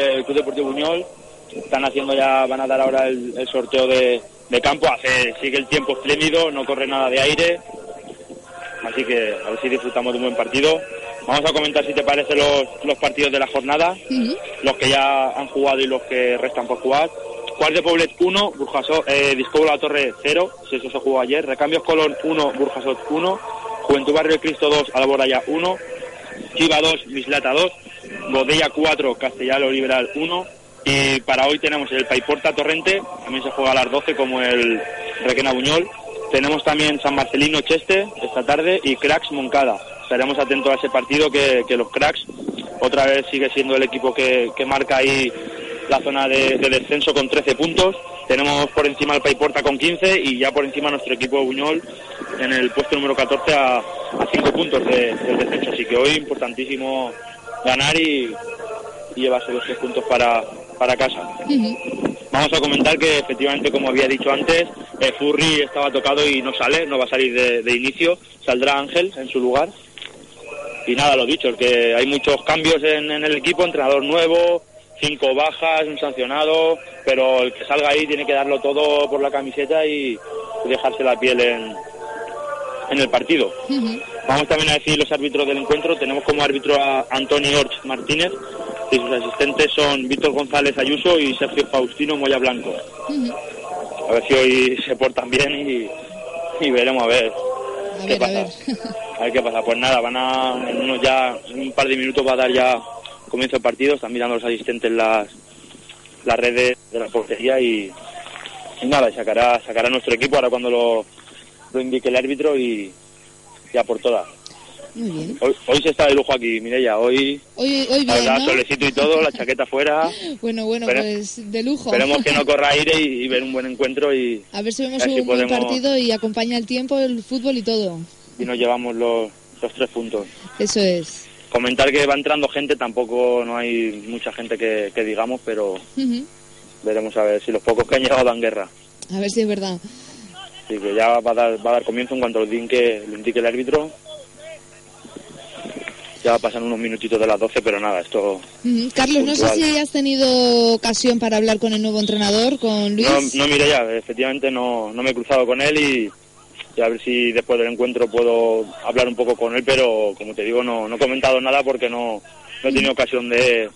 El Club Deportivo Buñol están haciendo ya, van a dar ahora el, el sorteo de, de campo. Hace, sigue el tiempo espléndido, no corre nada de aire. Así que a ver si disfrutamos de un buen partido. Vamos a comentar si te parece los, los partidos de la jornada, los que ya han jugado y los que restan por jugar. Cuart de Poblet 1, Burjasot, eh, Disco La Torre 0, si eso se jugó ayer. Recambios Colón 1, Burjasot 1. Juventud Barrio de Cristo 2, Alboraya 1. Chiva 2, Mislata 2. Bodella 4, Castellano Liberal 1. Y para hoy tenemos el Paiporta Torrente, también se juega a las 12 como el Requena Buñol. Tenemos también San Marcelino Cheste esta tarde y Cracks Moncada. Estaremos atentos a ese partido que, los Cracks otra vez sigue siendo el equipo que, marca ahí la zona de, de descenso con 13 puntos. Tenemos por encima el Paiporta con 15 y ya por encima nuestro equipo Buñol en el puesto número 14 a, a 5 puntos de- del descenso. Así que hoy importantísimo ganar y, y llevarse los tres puntos para, para casa. Vamos a comentar que efectivamente, como había dicho antes, eh, Furry estaba tocado y no sale, no va a salir de, de inicio, saldrá Ángel en su lugar. Y nada, lo dicho, que hay muchos cambios en, en el equipo, entrenador nuevo, cinco bajas, un sancionado, pero el que salga ahí tiene que darlo todo por la camiseta y, y dejarse la piel en, en el partido. Vamos también a decir los árbitros del encuentro. Tenemos como árbitro a Antonio Orch Martínez y sus asistentes son Víctor González Ayuso y Sergio Faustino Moya Blanco. A ver si hoy se portan bien y, y veremos a ver A qué ver, a pasa. ver. A ver qué pasa. Pues nada, van a, en unos ya, en un par de minutos va a dar ya comienzo el partido. Están mirando los asistentes las, las redes de la portería y, y nada, y sacará, sacará nuestro equipo ahora cuando lo, lo indique el árbitro y ya por todas. Muy bien. Hoy, hoy se está de lujo aquí, Mireya. Hoy, Hoy, hoy la bien, verdad, ¿no? solecito y todo, la chaqueta fuera. Bueno, bueno, pues de lujo. Esperemos que no corra aire y, y ver un buen encuentro y, A ver si vemos ver si un buen podemos- partido y acompaña el tiempo, el fútbol y todo. y nos llevamos los, los tres puntos. Eso es. Comentar que va entrando gente, tampoco no hay mucha gente que, que digamos, pero veremos a ver si los pocos que han llegado dan guerra. A ver si es verdad. Así que ya va a dar, va a dar comienzo en cuanto lo indique, lo indique el árbitro. Ya pasan unos minutitos de las 12, pero nada, esto... Carlos, no sé si has tenido ocasión para hablar con el nuevo entrenador, con Luis. No, no mire ya, efectivamente no, no me he cruzado con él y, y a ver si después del encuentro puedo hablar un poco con él, pero como te digo, no, no he comentado nada porque no, no he tenido ocasión de,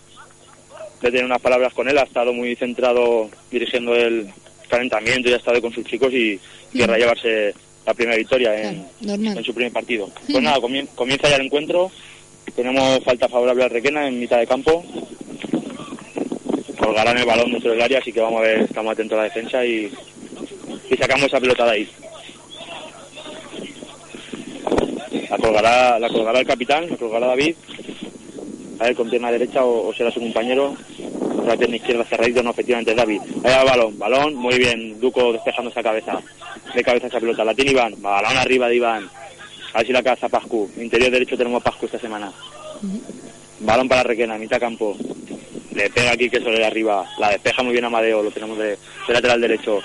de tener unas palabras con él. Ha estado muy centrado dirigiendo el calentamiento y ha estado con sus chicos y querrá llevarse la primera victoria en, en su primer partido. Pues nada, comien- comienza ya el encuentro. Tenemos falta favorable al Requena en mitad de campo. Colgarán el balón dentro del área, así que vamos a ver, estamos atentos a la defensa y, y sacamos esa pelota de ahí. La colgará, la colgará el capitán, la colgará David. A ver, con pierna derecha o, o será su compañero. La pierna izquierda cerradito, no, efectivamente David. El balón, balón, muy bien. Duco despejando esa cabeza. De cabeza esa pelota. La tiene Iván, balón arriba de Iván. A ver si la caza Pascu. Interior derecho tenemos a Pascu esta semana. Balón para Requena, mitad campo. Le pega aquí que sobre arriba. La despeja muy bien Amadeo, lo tenemos de, de lateral derecho.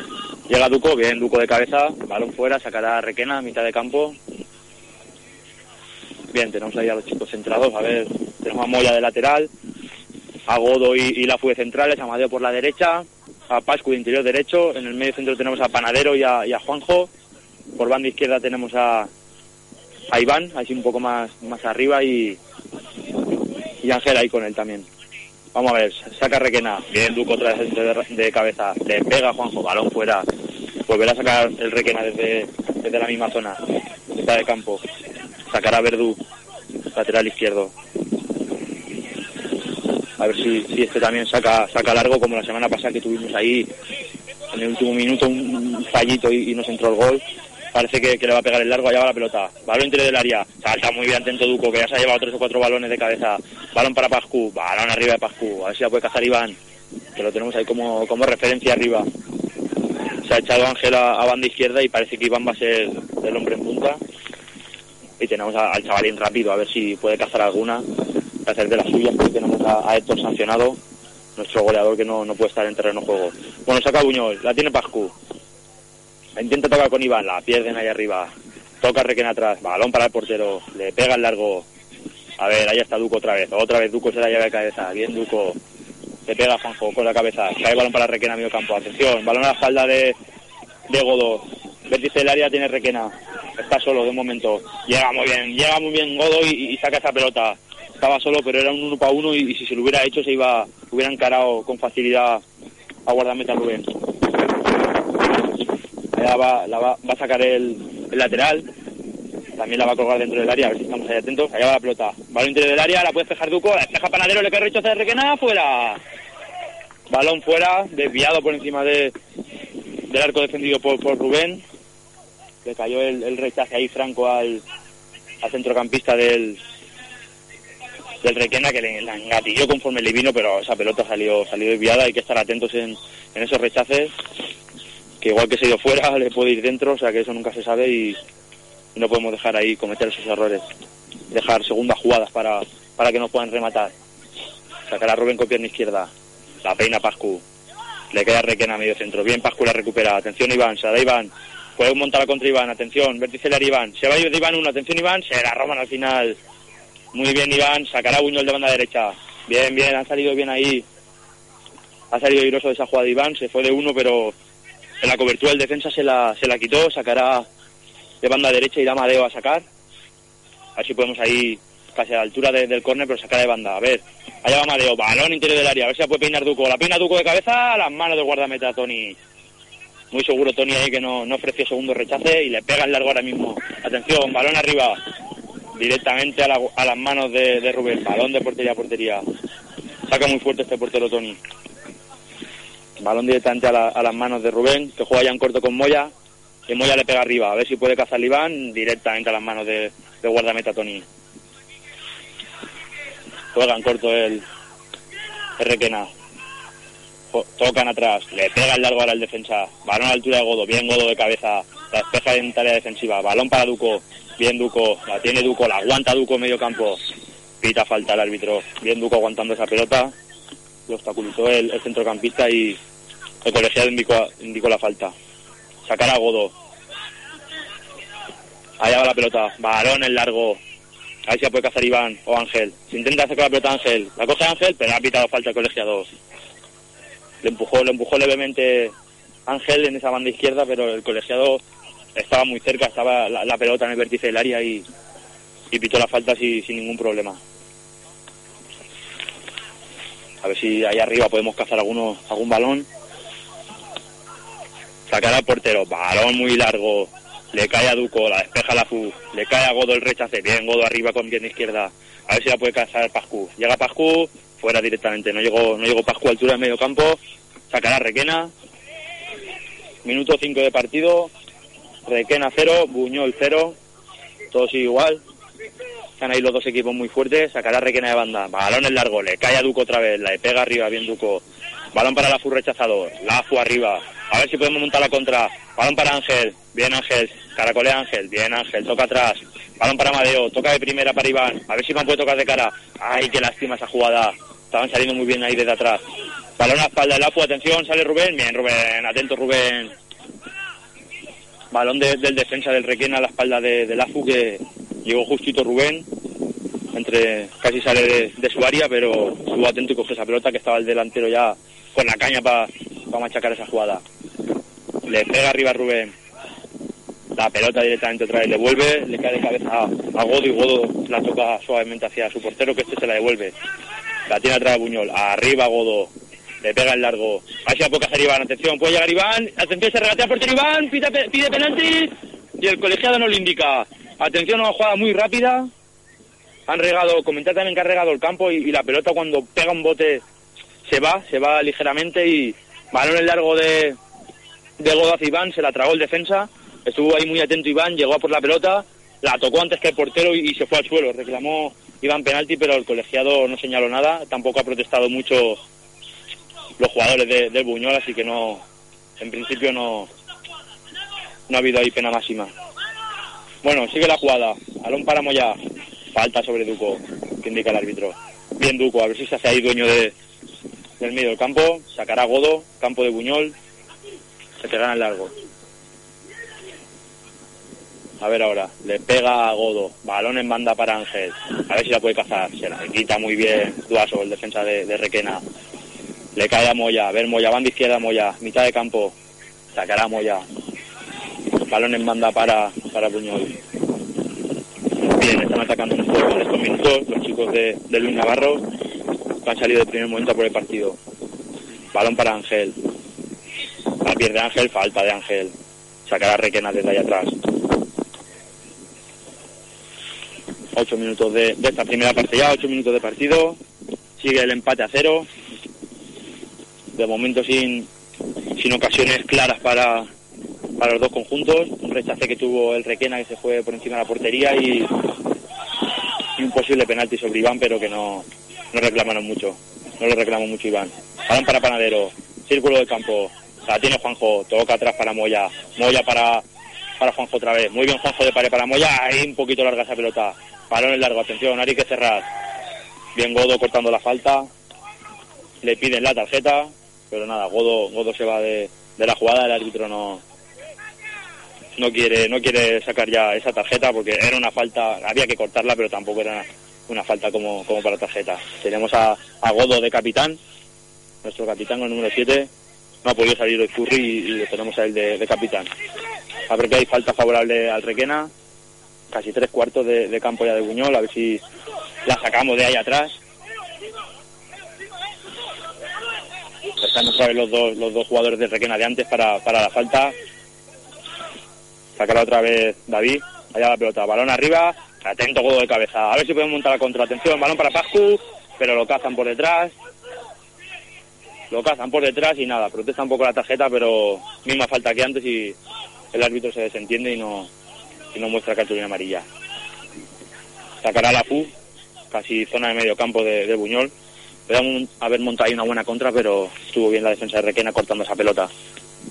Llega Duco, bien, Duco de cabeza. Balón fuera, sacará Requena, mitad de campo. Bien, tenemos ahí a los chicos centrados. A ver, tenemos a Moya de lateral. A Godo y, la fue centrales. Amadeo por la derecha. A Pascu de interior derecho. En el medio centro tenemos a Panadero y a, a Juanjo. Por banda izquierda tenemos a, a Iván, así un poco más, más arriba y, y Ángel ahí con él también. Vamos a ver, saca Requena, bien Duco otra vez de, cabeza, le pega Juanjo, balón fuera, volverá a sacar el Requena desde, desde la misma zona, mitad de campo, sacará Verdú, lateral izquierdo. A ver si, si este también saca, saca largo como la semana pasada que tuvimos ahí en el último minuto un, fallito y, y nos entró el gol. parece que, le va a pegar el largo, allá va la pelota. Balón interior del área, salta muy bien atento Duco, que ya se ha llevado tres o cuatro balones de cabeza. Balón para Pascu, balón arriba de Pascu, a ver si la puede cazar Iván, que lo tenemos ahí como, como referencia arriba. Se ha echado Ángel a, banda izquierda y parece que Iván va a ser el hombre en punta. Y tenemos al chavalín rápido, a ver si puede cazar alguna, hacer de las suyas, porque tenemos a, a Héctor sancionado nuestro goleador que no, no puede estar en terreno juego. Bueno, saca Buñol, la tiene Pascu. Intenta tocar con Iván, la pierden ahí arriba. Toca Requena atrás, balón para el portero, le pega el largo. A ver, ahí está Duco otra vez. Otra vez Duco se la lleva de cabeza. Bien Duco. Le pega Juanjo con la cabeza. Cae balón para Requena medio campo. Atención, balón a la espalda de, de Godo. Vértice del área tiene Requena. Está solo de momento. Llega muy bien, llega muy bien Godo y saca esa pelota estaba solo, pero era un uno para uno y, si se lo hubiera hecho se iba, hubiera encarado con facilidad a guardameta Rubén. Allá va, va, va, a sacar el, lateral, también la va a colgar dentro del área, a ver si estamos ahí atentos. Allá va la pelota, balón interior del área, la puede dejar Duco, la Panadero, le cae rechazo de Requena, fuera. Balón fuera, desviado por encima de, del arco defendido por, por Rubén. Le cayó el, el rechace ahí franco al, al centrocampista del, del Requena que le, la engatilló conforme le vino, pero esa pelota salió, salió desviada, hay que estar atentos en, esos rechaces, que igual que se dio fuera le puede ir dentro, o sea que eso nunca se sabe y, no podemos dejar ahí cometer esos errores, dejar segundas jugadas para, para que no puedan rematar. Sacar a Rubén con pierna izquierda, la peina Pascu, le queda Requena a medio centro, bien Pascu la recupera, atención Iván, se da Iván, puede montar contra Iván, atención, vértice Iván, se va a de Iván uno, atención Iván, se la roban al final muy bien Iván, sacará Buñol de banda derecha. Bien, bien, ha salido bien ahí. Ha salido iroso de esa jugada Iván, se fue de uno, pero en la cobertura del defensa se la, se la quitó, sacará de banda derecha y da Madeo a sacar. A ver si podemos ahí, casi a la altura del córner, pero sacar de banda. A ver, allá va Madeo, balón interior del área, a ver si la puede peinar Duco. La peina Duco de cabeza, a las manos del guardameta Tony. Muy seguro Tony ahí que no, no ofreció segundo rechace y le pega el largo ahora mismo. Atención, balón arriba directamente a, las manos de, Rubén. Balón de portería a portería. Saca muy fuerte este portero Tony. Balón directamente a, las manos de Rubén, que juega ya en corto con Moya. Y Moya le pega arriba. A ver si puede cazar Iván directamente a las manos de, guardameta Tony. Juega en corto el, el Requena. Tocan atrás, le pega el largo ahora al defensa. Balón a la altura de Godo, bien Godo de cabeza. La despeja en tarea defensiva. Balón para Duco. Bien Duco, la tiene Duco, la aguanta Duco medio campo. Pita falta el árbitro. Bien Duco aguantando esa pelota. Lo obstaculizó el, centrocampista y el colegiado indicó, la falta. Sacar a Godo. Allá va la pelota. Balón en largo. Ahí se puede cazar Iván o Ángel. Se intenta con la pelota Ángel. La coge Ángel, pero ha pitado falta el colegiado. Le empujó, le empujó levemente Ángel en esa banda izquierda, pero el colegiado estaba muy cerca, estaba la, pelota en el vértice del área y, y la falta sin, ningún problema. A ver si ahí arriba podemos cazar alguno, algún balón. Sacar al portero, balón muy largo. Le cae a Duco, la despeja la FU. Le cae a Godo el rechace. Bien, Godo arriba con bien izquierda. A ver si la puede cazar Pascu. Llega Pascu, fuera directamente. No llegó, no llegó Pascu a altura de medio campo. Sacará Requena. Minuto 5 de partido. Requena cero, Buñol cero, todos igual. Están ahí los dos equipos muy fuertes, sacará Requena de banda. Balón en largo, le cae a Duco otra vez, le pega arriba, bien Duco. Balón para la FU rechazador, la FU arriba. A ver si podemos montar la contra. Balón para Ángel, bien Ángel, caracolea Ángel, bien Ángel, toca atrás. Balón para Madeo, toca de primera para Iván. A ver si Iván puede tocar de cara. Ay, qué lástima esa jugada. Estaban saliendo muy bien ahí desde atrás. Balón a la espalda, la FU, atención, sale Rubén. Bien, Rubén, atento Rubén balón del defensa del Requena a la espalda de, de Lafu que llegó justito Rubén. Entre casi sale de, su área pero estuvo atento y cogió esa pelota que estaba el delantero ya con la caña para machacar esa jugada. Le pega arriba a Rubén. La pelota directamente otra vez le vuelve le cae de cabeza a, Godo y Godo la toca suavemente hacia su portero que este se la devuelve. La tiene atrás de Buñol. Arriba Godo le pega el largo. Se puede hacer Iván. Atención, puede llegar Iván. Atención, se regatea por Iván. Pide, pide penalti. Y el colegiado no le indica. Atención, una jugada muy rápida. Han regado, comentar también que ha regado el campo y, la pelota cuando pega un bote se va, se va ligeramente y balón el largo de, de Godaz Iván, se la tragó el defensa, Estuvo ahí muy atento Iván, llegó a por la pelota, la tocó antes que el portero y, se fue al suelo. Reclamó Iván penalti, pero el colegiado no señaló nada. Tampoco ha protestado mucho los jugadores de, del Buñol, así que no, en principio no, no ha habido ahí pena máxima. Bueno, sigue la jugada. Alón para Moya. Falta sobre Duco, que indica el árbitro. Bien Duco, a ver si se hace ahí dueño de, del medio del campo. Sacará Godo, campo de Buñol. Se gana el largo. A ver ahora, le pega a Godo, balón en banda para Ángel, a ver si la puede cazar, se la quita muy bien Duaso, el defensa de, Requena, le cae a Moya, a ver Moya, banda izquierda Moya, mitad de campo, sacará a Moya, balón en banda para, para Buñol. Bien, están atacando en estos minutos los chicos de, Luis Navarro, que han salido de primer momento por el partido. Balón para Ángel, la pierde Ángel, falta de Ángel, sacará Requena desde ahí atrás. Ocho minutos de, esta primera parte ya, ocho minutos de partido. Sigue el empate a cero. De momento sin, sin ocasiones claras para, para los dos conjuntos. Un rechace que tuvo el Requena que se fue por encima de la portería y, un posible penalti sobre Iván, pero que no, no reclamaron mucho. No lo reclamó mucho Iván. Balón para Panadero. Círculo de campo. La tiene Juanjo. Toca atrás para Moya. Moya para, para Juanjo otra vez. Muy bien Juanjo de pared para Moya. Ahí un poquito larga esa pelota. Balón en largo, atención, hay que cerrar. Bien Godo cortando la falta. Le piden la tarjeta, pero nada, Godo, Godo se va de, la jugada, el árbitro no, no quiere, no quiere sacar ya esa tarjeta porque era una falta, había que cortarla, pero tampoco era una falta como, como para tarjeta. Tenemos a, Godo de capitán, nuestro capitán el número 7, no ha podido salir el Curry y, lo tenemos a él de, de capitán. A ver que hay falta favorable al Requena, casi tres cuartos de, campo ya de Buñol, a ver si la sacamos de ahí atrás. Están otra vez los dos, los dos jugadores de Requena de antes para, para la falta. Sacará otra vez David, allá la pelota, balón arriba, atento godo de cabeza, a ver si podemos montar la contra, atención, balón para Pascu, pero lo cazan por detrás, lo cazan por detrás y nada, protesta un poco la tarjeta, pero misma falta que antes y el árbitro se desentiende y no, y no muestra cartulina amarilla. Sacará la FU, casi zona de medio campo de, Buñol. Podemos haber montado ahí una buena contra, pero estuvo bien la defensa de Requena cortando esa pelota.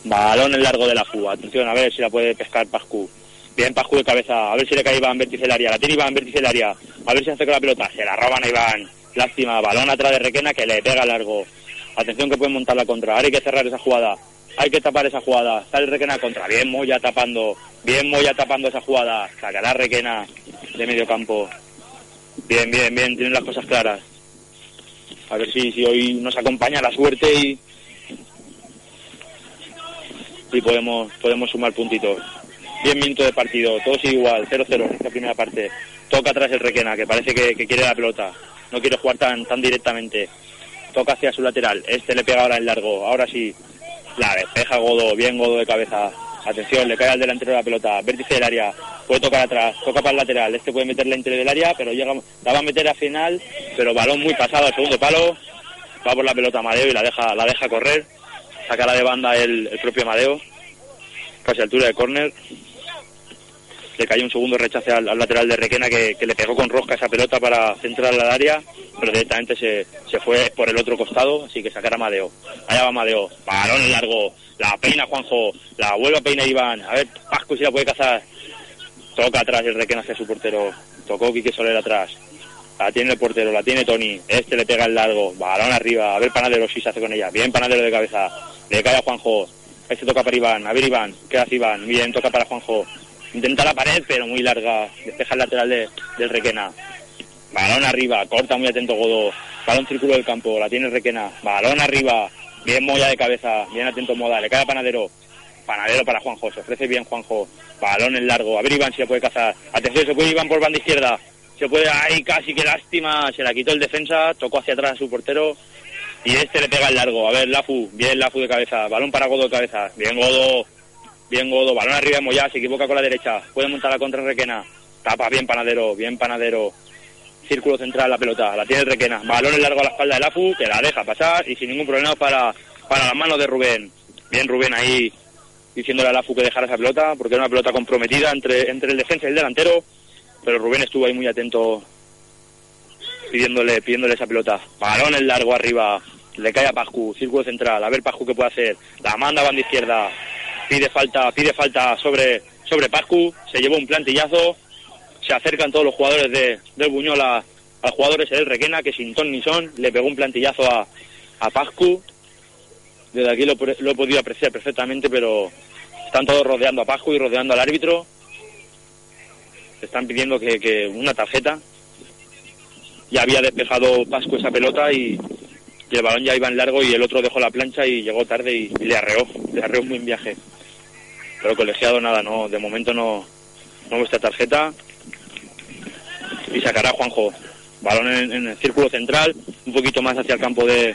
Balón en largo de la FU. Atención, a ver si la puede pescar Pascu. Bien Pascu de cabeza. A ver si le cae Iván vértice área. La tiene Iván vértice área. A ver si hace con la pelota. Se la roban a Iván. Lástima. Balón atrás de Requena que le pega largo. Atención que pueden montar la contra. Ahora hay que cerrar esa jugada hay que tapar esa jugada. Sale Requena contra. Bien Moya tapando. Bien Moya tapando esa jugada. Sacará Requena de medio campo. Bien, bien, bien. Tienen las cosas claras. A ver si, si hoy nos acompaña la suerte y, y podemos, podemos sumar puntitos. 10 minutos de partido, todos igual, 0-0 en esta primera parte. Toca atrás el Requena, que parece que, que, quiere la pelota. No quiere jugar tan, tan directamente. Toca hacia su lateral. Este le pega ahora el largo. Ahora sí. La despeja Godo, bien Godo de cabeza. Atención, le cae al delantero de la pelota, vértice del área, puede tocar atrás, toca para el lateral, este puede meterle entre del área, pero llega, la va a meter a final, pero balón muy pasado al segundo palo, va por la pelota Amadeo y la deja, la deja correr, saca la de banda el, propio Amadeo, casi altura de córner, le cayó un segundo rechace al, lateral de Requena que, le pegó con rosca esa pelota para centrar al área, pero directamente se, se fue por el otro costado, así que sacará Madeo. Allá va Madeo, balón largo, la peina Juanjo, la vuelve a peinar Iván, a ver Pascu si la puede cazar. Toca atrás el Requena hacia su portero, tocó Quique Soler atrás. La tiene el portero, la tiene Tony, este le pega el largo, balón arriba, a ver Panadero si se hace con ella, bien Panadero de cabeza, le cae a Juanjo, este toca para Iván, a ver Iván, ¿qué hace Iván? Bien, toca para Juanjo, Intenta la pared, pero muy larga. Despeja el lateral de, del Requena. Balón arriba, corta muy atento Godo. Balón círculo del campo, la tiene Requena. Balón arriba, bien Moya de cabeza, bien atento Moda. Le cae a Panadero. Panadero para Juanjo, se ofrece bien Juanjo. Balón en largo, a ver Iván si le puede cazar. Atención, se puede Iván por banda izquierda. Se puede, ahí casi que lástima, se la quitó el defensa, tocó hacia atrás a su portero. Y este le pega el largo. A ver, Lafu, bien Lafu de cabeza. Balón para Godo de cabeza. Bien Godo, Bien Godo, balón arriba de Moya, se equivoca con la derecha. Puede montar la contra Requena. Tapa bien Panadero, bien Panadero. Círculo central la pelota, la tiene Requena. Balón en largo a la espalda de Lafu, que la deja pasar y sin ningún problema para, para las manos de Rubén. Bien Rubén ahí, diciéndole a Lafu que dejara esa pelota, porque era una pelota comprometida entre, entre el defensa y el delantero, pero Rubén estuvo ahí muy atento pidiéndole, pidiéndole esa pelota. Balón el largo arriba, le cae a Pascu, círculo central, a ver Pascu qué puede hacer, la manda a banda izquierda, pide falta, pide falta sobre, sobre Pascu, se llevó un plantillazo, se acercan todos los jugadores de, del Buñol a, al jugador ese del Requena, que sin ton ni son, le pegó un plantillazo a, a Pascu, desde aquí lo, lo he podido apreciar perfectamente, pero están todos rodeando a Pascu y rodeando al árbitro, están pidiendo que, que una tarjeta, ya había despejado Pascu esa pelota y, el balón ya iba en largo y el otro dejó la plancha y llegó tarde y, y le arreó, le arreó un buen viaje. Pero colegiado nada, no, de momento no, no muestra tarjeta y sacará Juanjo. Balón en, el círculo central, un poquito más hacia el campo de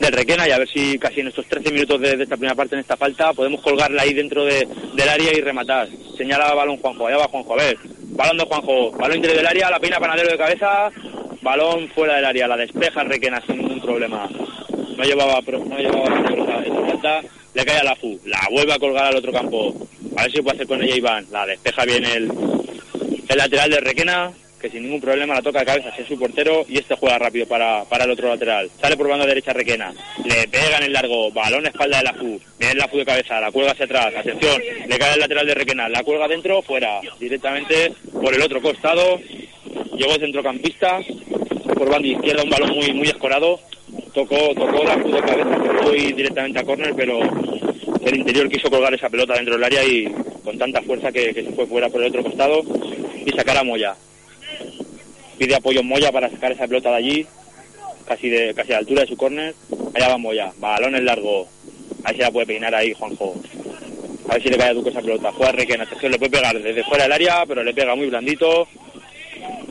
del Requena y a ver si casi en estos 13 minutos de, esta primera parte en esta falta podemos colgarla ahí dentro de, del área y rematar. Señala balón Juanjo, allá va Juanjo, a ver, balón de Juanjo, balón interior del área, la peina panadero de cabeza, balón fuera del área, la despeja Requena sin ningún problema. No llevaba, no llevaba esa falta, le cae a la FU, la vuelve a colgar al otro campo, a ver si puede hacer con ella Iván, la despeja bien el, el lateral de Requena, que sin ningún problema la toca de cabeza hacia su portero y este juega rápido para, para el otro lateral. Sale por banda derecha Requena, le pega en el largo, balón a espalda de la FU, viene la FU de cabeza, la cuelga hacia atrás, atención, le cae el lateral de Requena, la cuelga dentro, fuera, directamente por el otro costado, llegó el centrocampista, por banda izquierda un balón muy muy escorado, tocó, tocó la de cabeza, que fue directamente a córner, pero el interior quiso colgar esa pelota dentro del área y con tanta fuerza que, se fue fuera por el otro costado y sacar a Moya. Pide apoyo Moya para sacar esa pelota de allí, casi de casi a la altura de su córner. Allá va Moya, balón en largo. Ahí se la puede peinar ahí Juanjo. A ver si le cae a Duque esa pelota. Juega Requena, le puede pegar desde fuera del área, pero le pega muy blandito.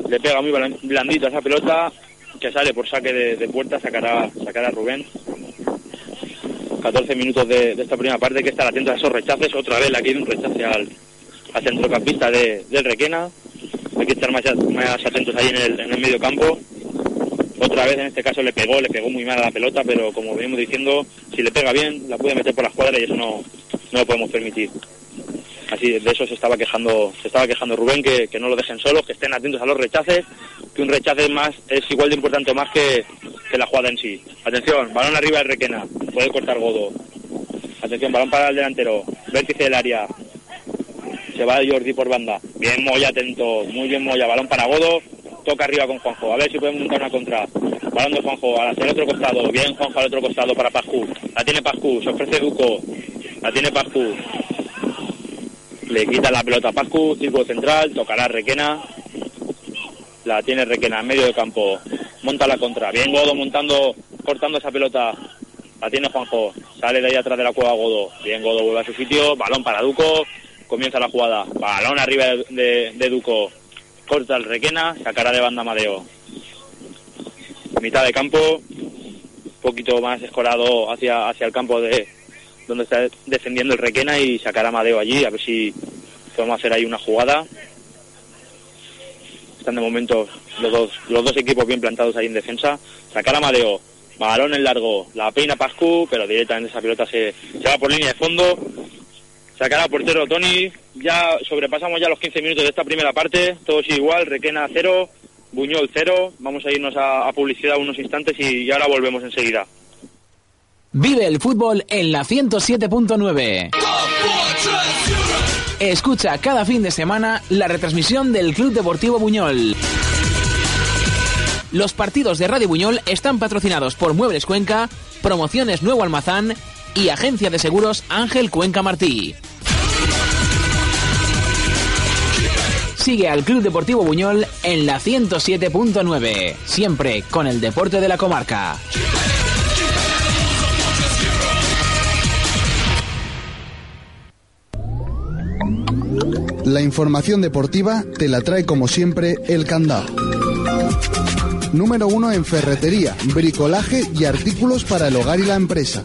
Le pega muy blan- blandito a esa pelota que sale por saque de, puerta, sacará, sacará Rubén. 14 minutos de, esta primera parte que estar atento a esos rechaces. Otra vez le ha caído un rechace al, centrocampista de, del Requena. Hay que estar más, más atentos ahí en el, en medio campo. Otra vez en este caso le pegó, le pegó muy mal a la pelota, pero como venimos diciendo, si le pega bien, la puede meter por la escuadra y eso no, no lo podemos permitir. Así de eso se estaba quejando, se estaba quejando Rubén que, que no lo dejen solos, que estén atentos a los rechaces, que un rechace es más, es igual de importante más que, que la jugada en sí. Atención, balón arriba de Requena, puede cortar Godo. Atención, balón para el delantero, vértice del área. Se va Jordi por banda. Bien Moya, atento, muy bien Moya, balón para Godo, toca arriba con Juanjo, a ver si podemos montar una contra. Balón de Juanjo, hacia el otro costado, bien Juanjo al otro costado para Pascu. La tiene Pascu, se ofrece Duco, la tiene Pascu. Le quita la pelota a Pascu, círculo central, tocará Requena. La tiene Requena en medio del campo. Monta la contra. Bien Godo montando, cortando esa pelota. La tiene Juanjo. Sale de ahí atrás de la cueva Godo. Bien Godo vuelve a su sitio. Balón para Duco. Comienza la jugada. Balón arriba de, de- de Duco. Corta el Requena. Sacará de banda Amadeo. Mitad de campo. Un poquito más escorado hacia, hacia el campo de, donde está defendiendo el Requena y sacar a Amadeo allí, a ver si podemos hacer ahí una jugada. Están de momento los dos, los dos equipos bien plantados ahí en defensa. Sacar a Amadeo, balón en largo, la peina Pascu, pero directamente esa pelota se, se va por línea de fondo. Sacar a portero Tony, ya sobrepasamos ya los 15 minutos de esta primera parte, todo sigue igual, Requena cero, Buñol cero. Vamos a irnos a, a publicidad unos instantes y, y ahora volvemos enseguida. Vive el fútbol en la 107.9. Escucha cada fin de semana la retransmisión del Club Deportivo Buñol. Los partidos de Radio Buñol están patrocinados por Muebles Cuenca, Promociones Nuevo Almazán y Agencia de Seguros Ángel Cuenca Martí. Sigue al Club Deportivo Buñol en la 107.9, siempre con el deporte de la comarca. La información deportiva te la trae como siempre el candado. Número uno en ferretería, bricolaje y artículos para el hogar y la empresa.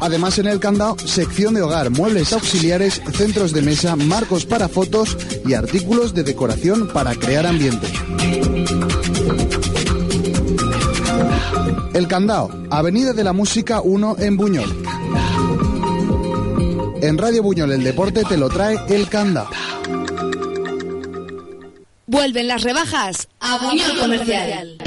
Además en el candado, sección de hogar, muebles auxiliares, centros de mesa, marcos para fotos y artículos de decoración para crear ambiente. El Candao, Avenida de la Música 1 en Buñol. En Radio Buñol el deporte te lo trae El Candao. Vuelven las rebajas a Buñol Comercial.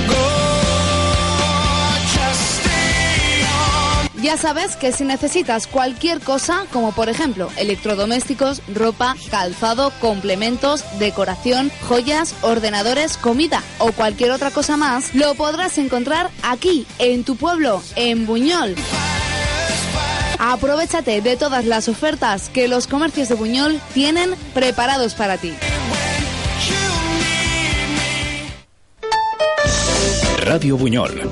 Ya sabes que si necesitas cualquier cosa, como por ejemplo electrodomésticos, ropa, calzado, complementos, decoración, joyas, ordenadores, comida o cualquier otra cosa más, lo podrás encontrar aquí, en tu pueblo, en Buñol. Aprovechate de todas las ofertas que los comercios de Buñol tienen preparados para ti. Radio Buñol,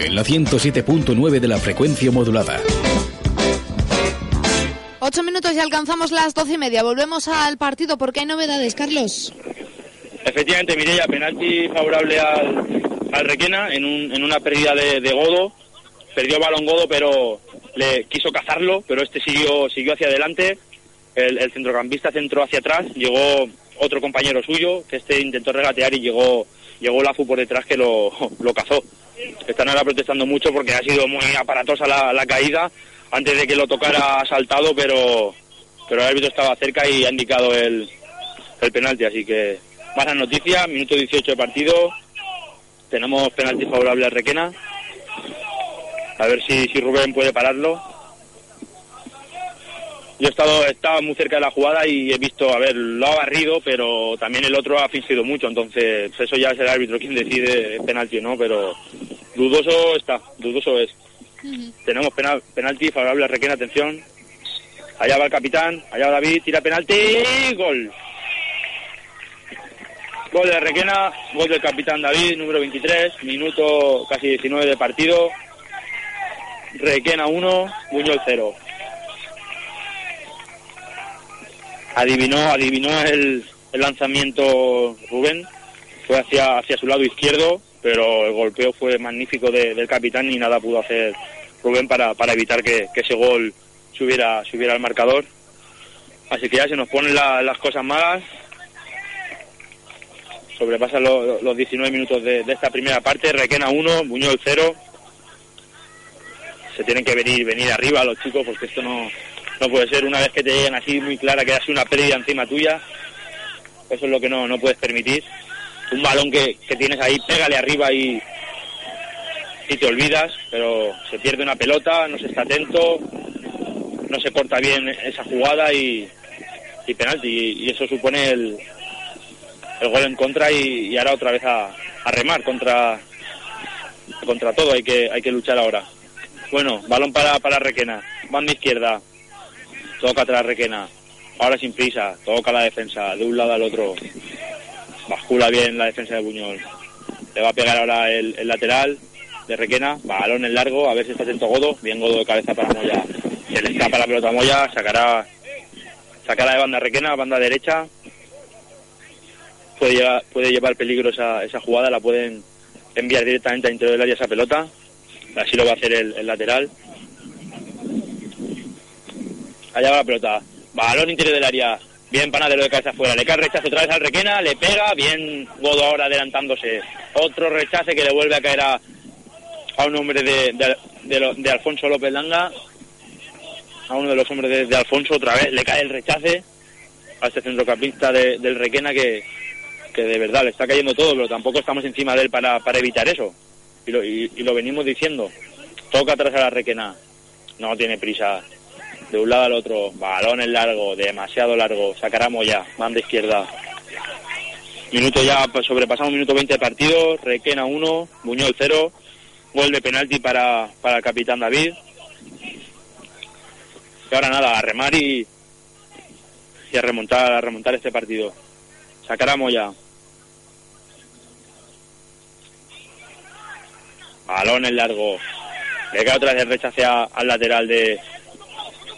en la 107.9 de la frecuencia modulada. Ocho minutos y alcanzamos las doce y media. Volvemos al partido porque hay novedades, Carlos. Efectivamente, Mireia, penalti favorable al, al Requena en, un, en una pérdida de, de Godo. Perdió balón Godo, pero le quiso cazarlo, pero este siguió, siguió hacia adelante. El, centrocampista centró hacia atrás. Llegó otro compañero suyo, que este intentó regatear y llegó, llegó Lafu por detrás que lo, lo cazó. Están ahora protestando mucho porque ha sido muy aparatosa la, la caída. Antes de que lo tocara ha saltado, pero, pero el árbitro estaba cerca y ha indicado el, el penalti. Así que malas noticias, minuto 18 de partido. Tenemos penalti favorable al Requena. A ver si, si Rubén puede pararlo. Yo he estado, estaba muy cerca de la jugada y he visto, a ver, lo ha barrido, pero también el otro ha fingido mucho, entonces eso ya es el árbitro quien decide penalti o no, pero dudoso está, dudoso es. Tenemos penal, penalti favorable a Requena, atención. Allá va el capitán, allá va David, tira penalti, gol. Gol de Requena, gol del capitán David, número 23, minuto casi 19 de partido. Requena 1, Buñol 0. Adivinó, adivinó el, el lanzamiento Rubén, fue hacia, hacia su lado izquierdo, pero el golpeo fue magnífico de- del capitán y nada pudo hacer Rubén para, para evitar que, que ese gol subiera, subiera al marcador. Así que ya se nos ponen la- las cosas malas. Sobrepasan lo- los 19 minutos de, de esta primera parte. Requena 1, Buñol 0. Se tienen que venir, venir arriba los chicos porque esto no, no puede ser. Una vez que te lleguen así muy clara que ha sido una pérdida encima tuya, eso es lo que no, no puedes permitir. Un balón que, que tienes ahí, pégale arriba y, y te olvidas, pero se pierde una pelota, no se está atento, no se corta bien esa jugada y, y penalti. Y, y eso supone el, el gol en contra y, y ahora otra vez a, a remar contra, contra todo. Hay que, hay que luchar ahora. Bueno, balón para, para Requena, banda izquierda, toca atrás Requena, ahora sin prisa, toca la defensa, de un lado al otro, bascula bien la defensa de Buñol, le va a pegar ahora el, lateral de Requena, balón en largo, a ver si está atento Godo, bien Godo de cabeza para Moya, se le escapa la pelota Moya, sacará, sacará de banda Requena, banda derecha, puede llevar, puede llevar peligro esa, esa jugada, la pueden enviar directamente a interior del área esa pelota, así lo va a hacer el, el lateral. Allá va la pelota. Balón interior del área. Bien Panadero de cabeza afuera. Le cae el rechazo otra vez al Requena. Le pega. Bien Godo ahora adelantándose. Otro rechace que le vuelve a caer a, a un hombre de, de, de Alfonso López Langa. A uno de los hombres de, Alfonso otra vez. Le cae el rechace a este centrocampista de- del Requena que, que de verdad le está cayendo todo, pero tampoco estamos encima de él para, para evitar eso. Y lo, y, lo venimos diciendo. Toca atrás a la Requena. No tiene prisa. De un lado al otro. Balón en largo, demasiado largo. Sacará Moya, banda izquierda. Minuto ya, pues, sobrepasamos minuto 20 de partido. Requena 1, Buñol 0. Gol de penalti para, para el capitán David. Y ahora nada, a remar y, y a remontar, a remontar este partido. Sacará Moya. Balón en largo. Le cae otra vez el rechace a- al lateral de,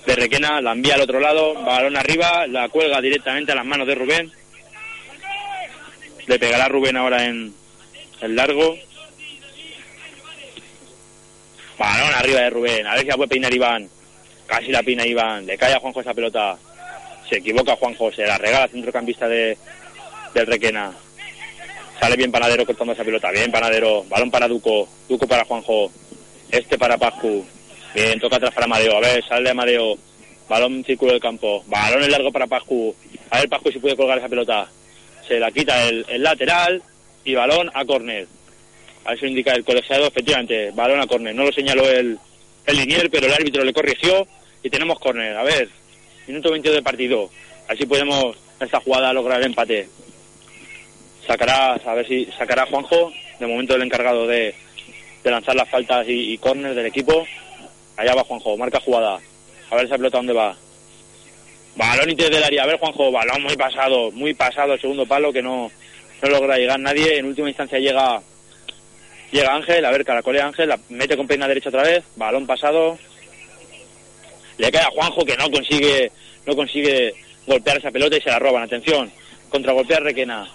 de Requena, la envía al otro lado, balón arriba, la cuelga directamente a las manos de Rubén. Le pegará Rubén ahora en el largo. Balón arriba de Rubén, a ver si la puede peinar Iván. Casi la peina Iván, le cae a Juanjo esa pelota. Se equivoca Juanjo, se la regala al centrocampista de, del Requena. Sale bien Panadero cortando esa pelota, bien Panadero, balón para Duco, Duco para Juanjo. Este para Pascu. Bien, toca atrás para Amadeo. A ver, sale Amadeo. Balón círculo del campo. Balón en largo para Pascu. A ver, Pascu si puede colgar esa pelota. Se la quita el, lateral y balón a córner. A eso indica el colegiado, efectivamente, balón a córner. No lo señaló el, el linier, pero el árbitro le corrigió y tenemos córner. A ver, minuto 22 de partido. Así podemos esta jugada lograr el empate. Sacará, a ver si sacará Juanjo, de momento el encargado de, lanzar las faltas y, y del equipo. Allá va Juanjo, marca jugada. A ver esa pelota dónde va. Balón interior del área. A ver, Juanjo, balón muy pasado, muy pasado el segundo palo que no, no logra llegar nadie. En última instancia llega llega Ángel, a ver, caracolea Ángel, la mete con peina derecha otra vez, balón pasado. Le cae a Juanjo que no consigue no consigue golpear esa pelota y se la roban. Atención, contragolpea Requena.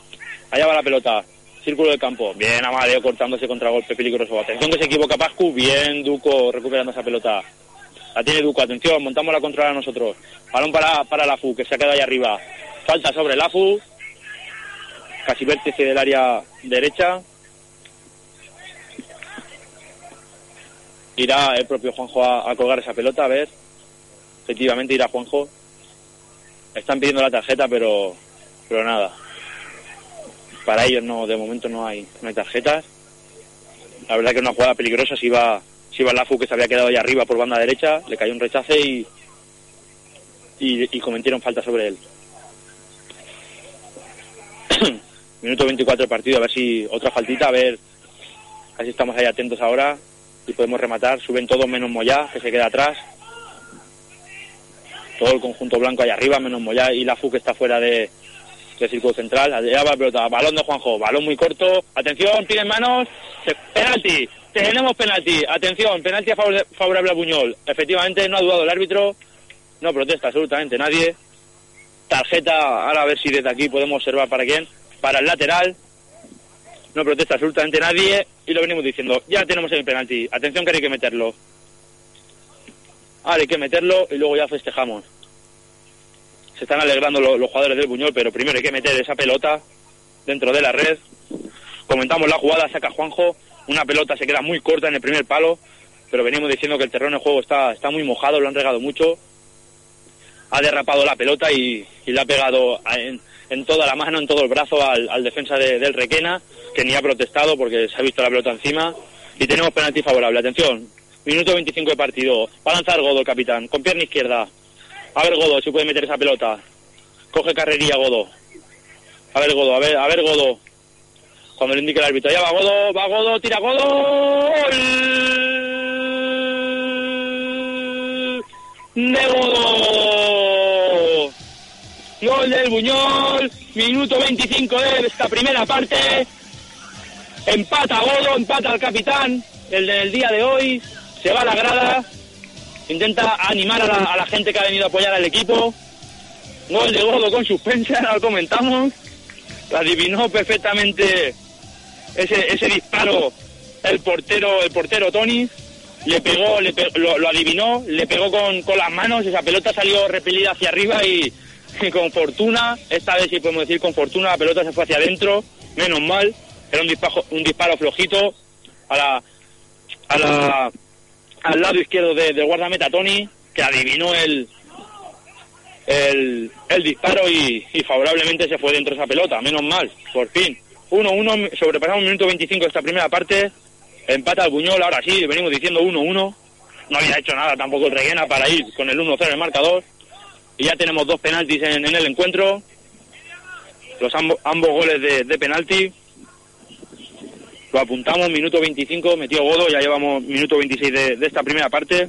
Allá va la pelota. Círculo del campo. Bien Amadeo cortándose contragolpe peligroso. Atención que se equivoca Pascu. Bien Duco recuperando esa pelota. La tiene Duco. Atención, montamos la controla nosotros. Balón para, para Lafu, que se ha quedado ahí arriba. Falta sobre Lafu. Casi vértice del área derecha. Irá el propio Juanjo a, a colgar esa pelota, a ver. Efectivamente irá Juanjo. Están pidiendo la tarjeta, pero, pero nada. Para ellos no, de momento no hay, no hay tarjetas. La verdad que una jugada peligrosa. Si iba, si iba Lafu que se había quedado ahí arriba por banda derecha, le cayó un rechace y, y, y cometieron falta sobre él. Minuto 24 de partido, a ver si otra faltita, a ver, a si estamos ahí atentos ahora y podemos rematar. Suben todos menos Moyá, que se queda atrás. Todo el conjunto blanco ahí arriba, menos Moyá y la FU que está fuera de, del círculo central. La pelota, balón de Juanjo, balón muy corto. Atención, tiene manos. Penalti, tenemos penalti. Atención, penalti a favor- favorable a Buñol. Efectivamente, no ha dudado el árbitro. No protesta absolutamente nadie. Tarjeta, ahora a ver si desde aquí podemos observar para quién. Para el lateral. No protesta absolutamente nadie. Y lo venimos diciendo. Ya tenemos el penalti. Atención que hay que meterlo. Ahora hay que meterlo y luego ya festejamos. Se están alegrando lo- los jugadores del Buñol, pero primero hay que meter esa pelota dentro de la red. Comentamos la jugada, saca Juanjo. Una pelota se queda muy corta en el primer palo. Pero venimos diciendo que el terreno de juego está, está muy mojado, lo han regado mucho ha derrapado la pelota y, y le ha pegado en, toda la mano, en todo el brazo al, defensa de- del Requena, que ni ha protestado porque se ha visto la pelota encima. Y tenemos penalti favorable. Atención, minuto 25 de partido. Va a lanzar Godo capitán, con pierna izquierda. A ver Godo si puede meter esa pelota. Coge carrería Godo. A ver Godo, a ver, a ver Godo. Cuando le indique el árbitro, ya va Godo, va Godo, tira Godo. ¡Gol! de Godo. Gol del Buñol, minuto 25 de esta primera parte. Empata Godo, empata el capitán, el del día de hoy. Se va a la grada, intenta animar a la, la gente que ha venido a apoyar al equipo. Gol de Godo con suspensa, lo comentamos. Lo adivinó perfectamente ese, disparo el portero, el portero Tony le pegó, le pe- lo, adivinó, le pegó con, las manos, esa pelota salió repelida hacia arriba y, y con fortuna, esta vez sí podemos decir con fortuna, la pelota se fue hacia adentro, menos mal, era un disparo, un disparo flojito a la, a la, al lado izquierdo de- guardameta Tony, que adivinó el, el, el disparo y, favorablemente se fue dentro esa pelota, menos mal, por fin. 1-1, sobrepasamos un minuto 25 de esta primera parte, empata el Buñol, ahora sí, venimos diciendo 1-1, no había hecho nada tampoco el Reguena para ir con el 1-0 en el marcador, y ya tenemos dos penaltis en, en el encuentro, los ambos, ambos goles de, de penalti, lo apuntamos, minuto 25, metió Godo, ya llevamos minuto 26 de, esta primera parte,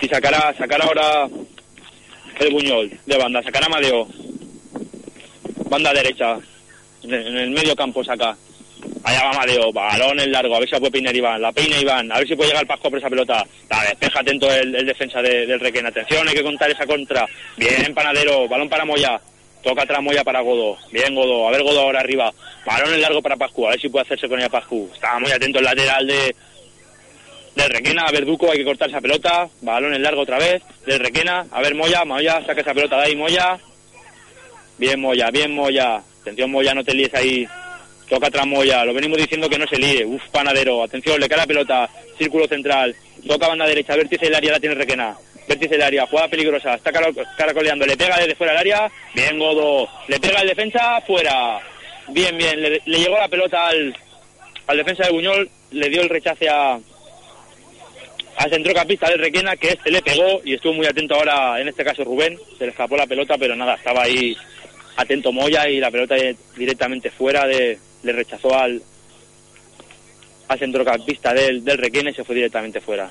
y sacará, sacará ahora el Buñol de banda, sacará Amadeo, banda derecha, en el- medio campo saca. Allá va Amadeo, balón en largo, a ver si la puede peinar Iván, la peina Iván, a ver si puede llegar Pasco por esa pelota. La despeja atento el, defensa de- del Requena. Atención, hay que contar esa contra. Bien, Panadero, balón para Moya. Toca atrás Moya para Godo. Bien, Godo, a ver Godo ahora arriba. Balón en largo para Pascu, a ver si puede hacerse con ella Pascu. Estaba muy atento el lateral de, del Requena, a ver Duco, hay que cortar esa pelota. Balón en largo otra vez, del Requena, a ver Moya, Moya, saca esa pelota de ahí, Moya. Bien Moya, bien Moya. Atención Moya, no te líes ahí toca Tramoya, lo venimos diciendo que no se líe, uf, panadero, atención, le cae la pelota, círculo central, toca banda derecha, vértice del área, la tiene Requena, vértice del área, jugada peligrosa, está caracoleando, le pega desde fuera del área, bien Godo, le pega el defensa, fuera, bien, bien, le, llegó la pelota al, al defensa de Buñol, le dio el rechace a al centrocampista del Requena que este le pegó y estuvo muy atento ahora, en este caso Rubén, se le escapó la pelota, pero nada, estaba ahí atento Moya y la pelota directamente fuera, de, le rechazó al, al centrocampista del, del Requena y se fue directamente fuera.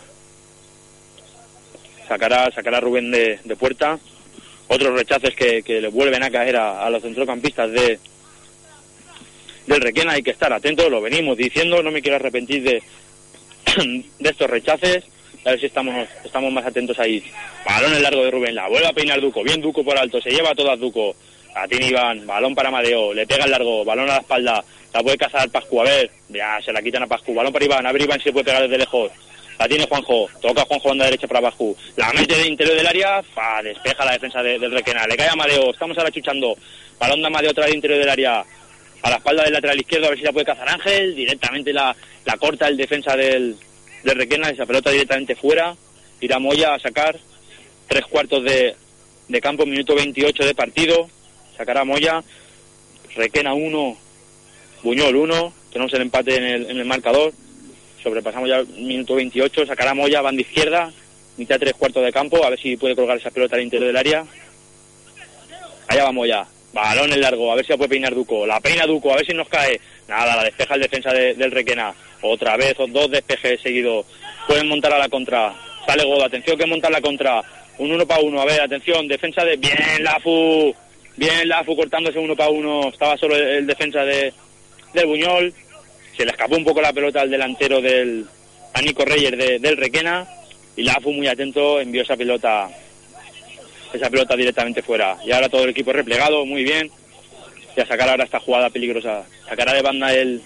Sacará, sacará Rubén de, puerta. Otros rechaces que, le vuelven a caer a, los centrocampistas de, del Requena. Hay que estar atentos, lo venimos diciendo, no me quiero arrepentir de, de estos rechaces, a ver si estamos, estamos más atentos ahí. Balón en largo de Rubén, la vuelve a peinar Duco, bien Duco por alto, se lleva todas Duco, a Tini Iván, balón para Madeo, le pega el largo, balón a la espalda, la puede cazar Pascu, a ver, ya se la quitan a Pascu, balón para Iván, a ver Iván si se puede pegar desde lejos, la tiene Juanjo, toca Juanjo banda derecha para Pascu, la mete de interior del área, fa, despeja la defensa del Requena, le cae a Madeo, estamos ahora chuchando, balón de Madeo otra de interior del área, a la espalda del lateral izquierdo, a ver si la puede cazar Ángel, directamente la, la corta el defensa del, del Requena, esa pelota directamente fuera, irá Moya a sacar, tres cuartos de, de campo, minuto 28 de partido, sacará Moya, Requena 1, Buñol 1, tenemos el empate en el, en el marcador, sobrepasamos ya el minuto 28, sacará Moya, banda izquierda, mitad tres cuartos de campo, a ver si puede colgar esa pelota al interior del área. Allá va Moya, balón en largo, a ver si la puede peinar Duco, la peina Duco, a ver si nos cae. Nada, la despeja el defensa del Requena, otra vez, dos despejes seguidos, pueden montar a la contra, sale Godo, atención que montar la contra, un uno para uno, a ver, atención, defensa de, bien Lafu, Bien Lafu cortándose uno para uno, estaba solo el, defensa de, del Buñol, se le escapó un poco la pelota al delantero del a Nico Reyes del Requena y Lafu muy atento envió esa pelota esa pelota directamente fuera. Y ahora todo el equipo replegado, muy bien. Y a sacar ahora esta jugada peligrosa. Sacará de banda el,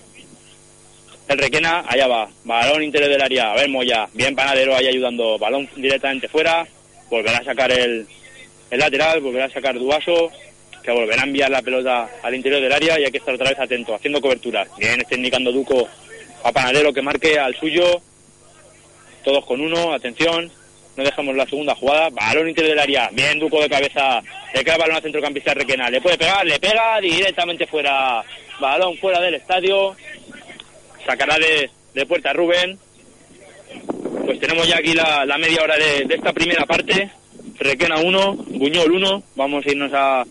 el Requena, allá va. Balón interior del área, a ver Moya. Bien Panadero ahí ayudando. Balón directamente fuera. Volverá a sacar el, el lateral, volverá a sacar Duaso que volverá a enviar la pelota al interior del área y hay que estar otra vez atento, haciendo cobertura. Bien, está indicando Duco a Panadero que marque al suyo. Todos con uno, atención. No dejamos la segunda jugada. Balón interior del área. Bien, Duco de cabeza. Le queda balón al centrocampista Requena. Le puede pegar, le pega directamente fuera. Balón fuera del estadio. Sacará de, de puerta Rubén. Pues tenemos ya aquí la, media hora de, de esta primera parte. Requena 1, Buñol 1. Vamos a irnos a,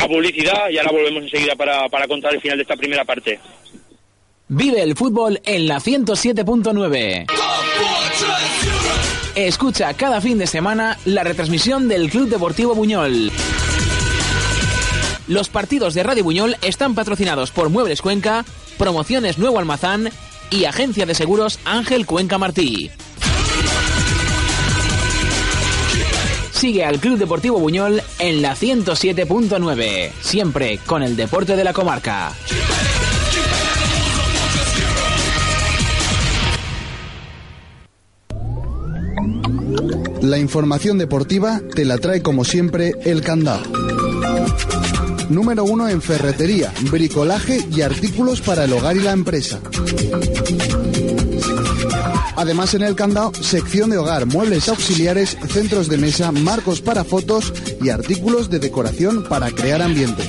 a publicidad y ahora volvemos enseguida para, para contar el final de esta primera parte. Vive el fútbol en la 107.9. Escucha cada fin de semana la retransmisión del Club Deportivo Buñol. Los partidos de Radio Buñol están patrocinados por Muebles Cuenca, Promociones Nuevo Almazán y Agencia de Seguros Ángel Cuenca Martí. Sigue al Club Deportivo Buñol en la 107.9, siempre con el deporte de la comarca. La información deportiva te la trae como siempre el candado. Número uno en ferretería, bricolaje y artículos para el hogar y la empresa. Además en el candado, sección de hogar, muebles auxiliares, centros de mesa, marcos para fotos y artículos de decoración para crear ambiente.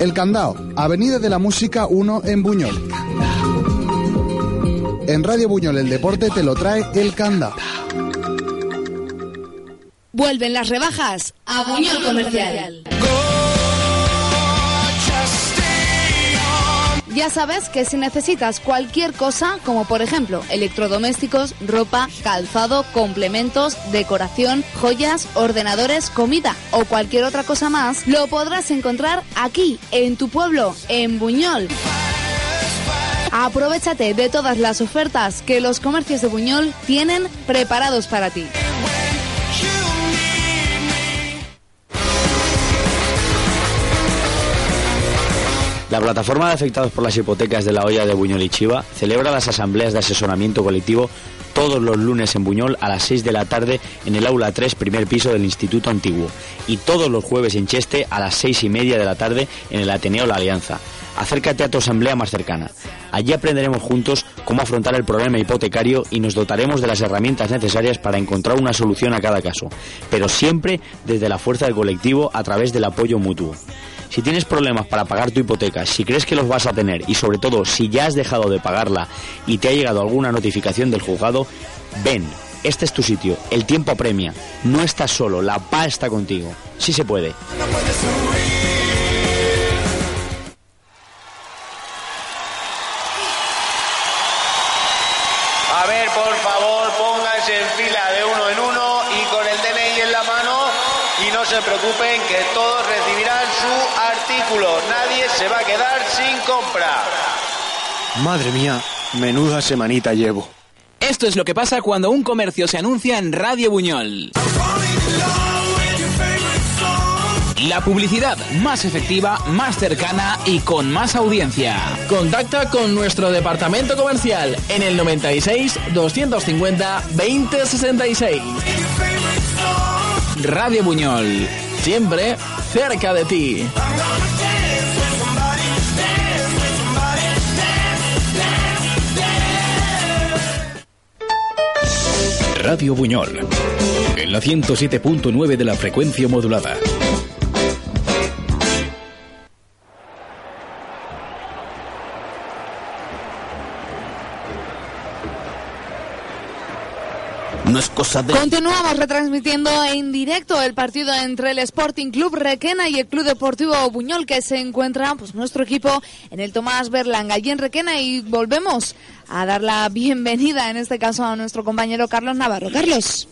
El Candao, Avenida de la Música 1 en Buñol. En Radio Buñol el deporte te lo trae El Candao. Vuelven las rebajas a Buñol Comercial. Ya sabes que si necesitas cualquier cosa, como por ejemplo electrodomésticos, ropa, calzado, complementos, decoración, joyas, ordenadores, comida o cualquier otra cosa más, lo podrás encontrar aquí, en tu pueblo, en Buñol. Aprovechate de todas las ofertas que los comercios de Buñol tienen preparados para ti. La plataforma de afectados por las hipotecas de la olla de Buñol y Chiva celebra las asambleas de asesoramiento colectivo todos los lunes en Buñol a las 6 de la tarde en el aula 3, primer piso del Instituto Antiguo, y todos los jueves en Cheste a las 6 y media de la tarde en el Ateneo La Alianza. Acércate a tu asamblea más cercana. Allí aprenderemos juntos cómo afrontar el problema hipotecario y nos dotaremos de las herramientas necesarias para encontrar una solución a cada caso, pero siempre desde la fuerza del colectivo a través del apoyo mutuo. Si tienes problemas para pagar tu hipoteca, si crees que los vas a tener y sobre todo si ya has dejado de pagarla y te ha llegado alguna notificación del juzgado, ven, este es tu sitio, el tiempo apremia, no estás solo, la paz está contigo, sí se puede. A ver, por favor, pónganse en fila de uno en uno y con el DNI en la mano y no se preocupen que todos recibirán su artículo. Nadie se va a quedar sin compra. Madre mía, menuda semanita llevo. Esto es lo que pasa cuando un comercio se anuncia en Radio Buñol. La publicidad más efectiva, más cercana y con más audiencia. Contacta con nuestro departamento comercial en el 96 250 2066. Radio Buñol, siempre cerca de ti. Radio Buñol, en la 107.9 de la frecuencia modulada. Cosa de... Continuamos retransmitiendo en directo el partido entre el Sporting Club Requena y el Club Deportivo Buñol, que se encuentra pues, nuestro equipo en el Tomás Berlanga, allí en Requena, y volvemos a dar la bienvenida, en este caso, a nuestro compañero Carlos Navarro. Carlos.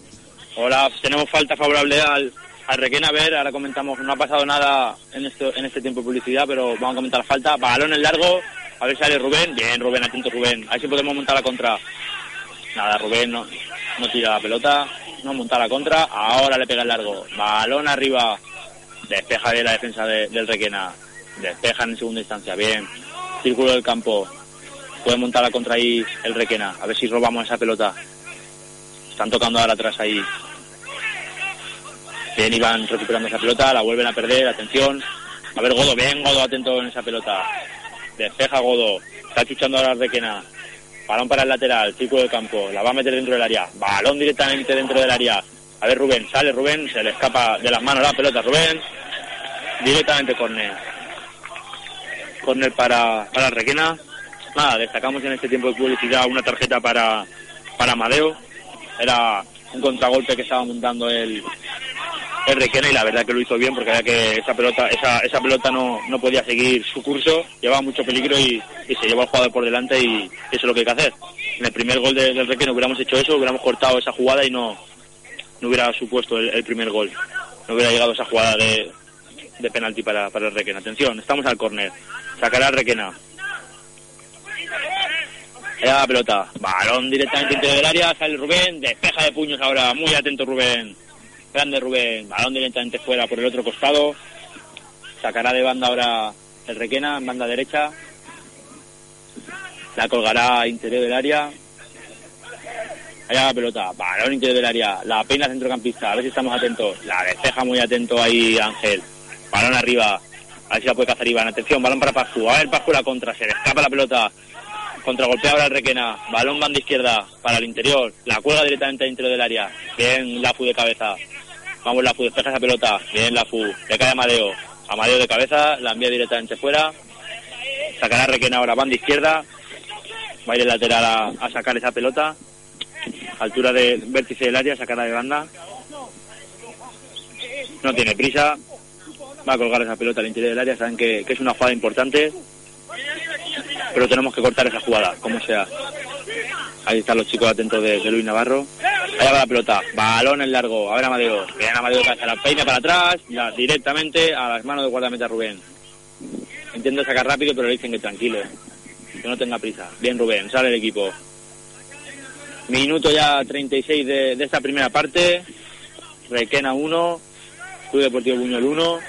Hola, tenemos falta favorable al, al Requena. A ver, ahora comentamos, no ha pasado nada en, esto, en este tiempo de publicidad, pero vamos a comentar la falta. Balón en largo, a ver si sale Rubén. Bien, Rubén, atento Rubén. A ver si podemos montar la contra. Nada, Rubén no, no tira la pelota, no monta la contra, ahora le pega el largo, balón arriba, despeja bien la defensa de- del Requena, despeja en segunda instancia, bien, círculo del campo, puede montar la contra ahí el Requena, a ver si robamos esa pelota, están tocando ahora atrás ahí, bien iban recuperando esa pelota, la vuelven a perder, atención, a ver Godo, bien Godo atento en esa pelota, despeja Godo, está chuchando ahora el Requena, Balón para el lateral, círculo del campo, la va a meter dentro del área, balón directamente dentro del área. A ver Rubén, sale Rubén, se le escapa de las manos la pelota Rubén, directamente córner. Córner para, para Requena. Nada, destacamos en este tiempo de publicidad una tarjeta para, para Amadeo. Era un contragolpe que estaba montando el, el Requena y la verdad que lo hizo bien porque había que esa pelota esa, esa pelota no, no podía seguir su curso, llevaba mucho peligro y, y se llevó al jugador por delante y eso es lo que hay que hacer. En el primer gol de- del Requena hubiéramos hecho eso, hubiéramos cortado esa jugada y no, no hubiera supuesto el, el primer gol. No hubiera llegado esa jugada de, de penalti para, para el Requena. Atención, estamos al córner. Sacará el Requena. Era la pelota. Balón directamente dentro del área. Sale Rubén. Despeja de puños ahora. Muy atento Rubén. Grande Rubén. Balón directamente fuera por el otro costado. Sacará de banda ahora el Requena en banda derecha. La colgará interior del área. Allá la pelota. Balón interior del área. La peina centrocampista. A ver si estamos atentos. La despeja muy atento ahí Ángel. Balón arriba. A ver si la puede cazar Iván. Atención, balón para Pascu. A ver Pascu la contra. Se le escapa la pelota. Contragolpea ahora el Requena. Balón banda izquierda para el interior. La cuelga directamente dentro del área. Bien Lafu de cabeza. Vamos Lafu, despeja esa pelota. Bien Lafu. Le cae Amadeo. Amadeo de cabeza. La envía directamente fuera. Sacará Requena ahora banda izquierda. Va a ir el lateral a, sacar esa pelota. Altura de vértice del área. Sacará de banda. No tiene prisa. Va a colgar esa pelota al interior del área. Saben que, que es una jugada importante pero tenemos que cortar esa jugada, como sea. Ahí están los chicos atentos de Luis Navarro. Allá va la pelota, balón en largo, a ver Amadeo, bien Amadeo que hace la peina para atrás, ya directamente a las manos de guardameta Rubén. Intento sacar rápido, pero le dicen que tranquilo, que no tenga prisa. Bien Rubén, sale el equipo. Minuto ya 36 de, de esta primera parte. Requena 1, Club Deportivo Buñol 1.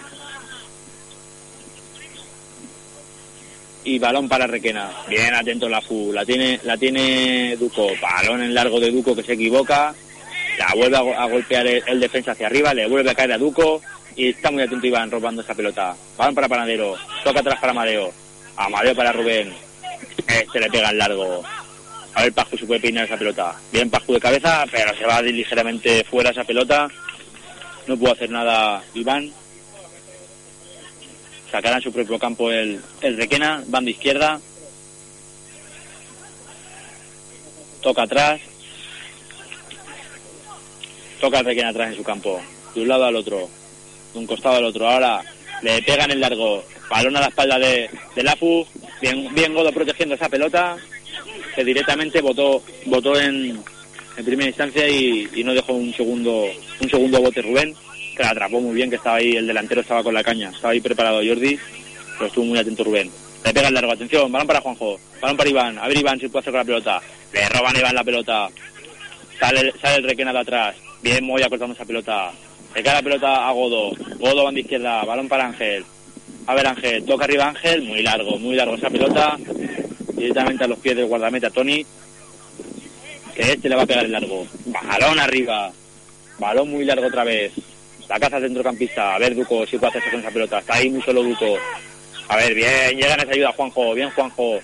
Y balón para Requena. Bien atento la FU, la tiene, la tiene Duco, balón en largo de Duco que se equivoca, la vuelve a, go- a golpear el, el defensa hacia arriba, le vuelve a caer a Duco y está muy atento Iván robando esa pelota. Balón para Panadero, toca atrás para Amadeo, Amadeo para Rubén, este le pega en largo. A ver Pascu si puede peinar esa pelota. Bien Pascu de cabeza, pero se va ligeramente fuera esa pelota. No pudo hacer nada Iván. Sacará en su propio campo el, el Requena, banda izquierda. Toca atrás. Toca el Requena atrás en su campo. De un lado al otro. De un costado al otro. Ahora le pegan el largo. Balón a la espalda de, de Lafu. Bien, bien Godo protegiendo esa pelota. Que directamente votó, votó en, en primera instancia y, y no dejó un segundo, un segundo bote Rubén que la atrapó muy bien, que estaba ahí, el delantero estaba con la caña, estaba ahí preparado Jordi, pero estuvo muy atento Rubén. Le pega el largo, atención, balón para Juanjo, balón para Iván, a ver Iván si puede hacer con la pelota. Le roban Iván la pelota, sale, sale el requena de atrás, bien Moya cortando esa pelota. Le cae la pelota a Godo, Godo banda izquierda, balón para Ángel. A ver Ángel, toca arriba Ángel, muy largo, muy largo esa pelota, directamente a los pies del guardameta Tony, que este le va a pegar el largo. Balón arriba, balón muy largo otra vez. La caza centrocampista. A ver, Duco, si puede hacerse con esa pelota. Está ahí muy solo Duco. A ver, bien, llegan esa ayuda, Juanjo. Bien, Juanjo.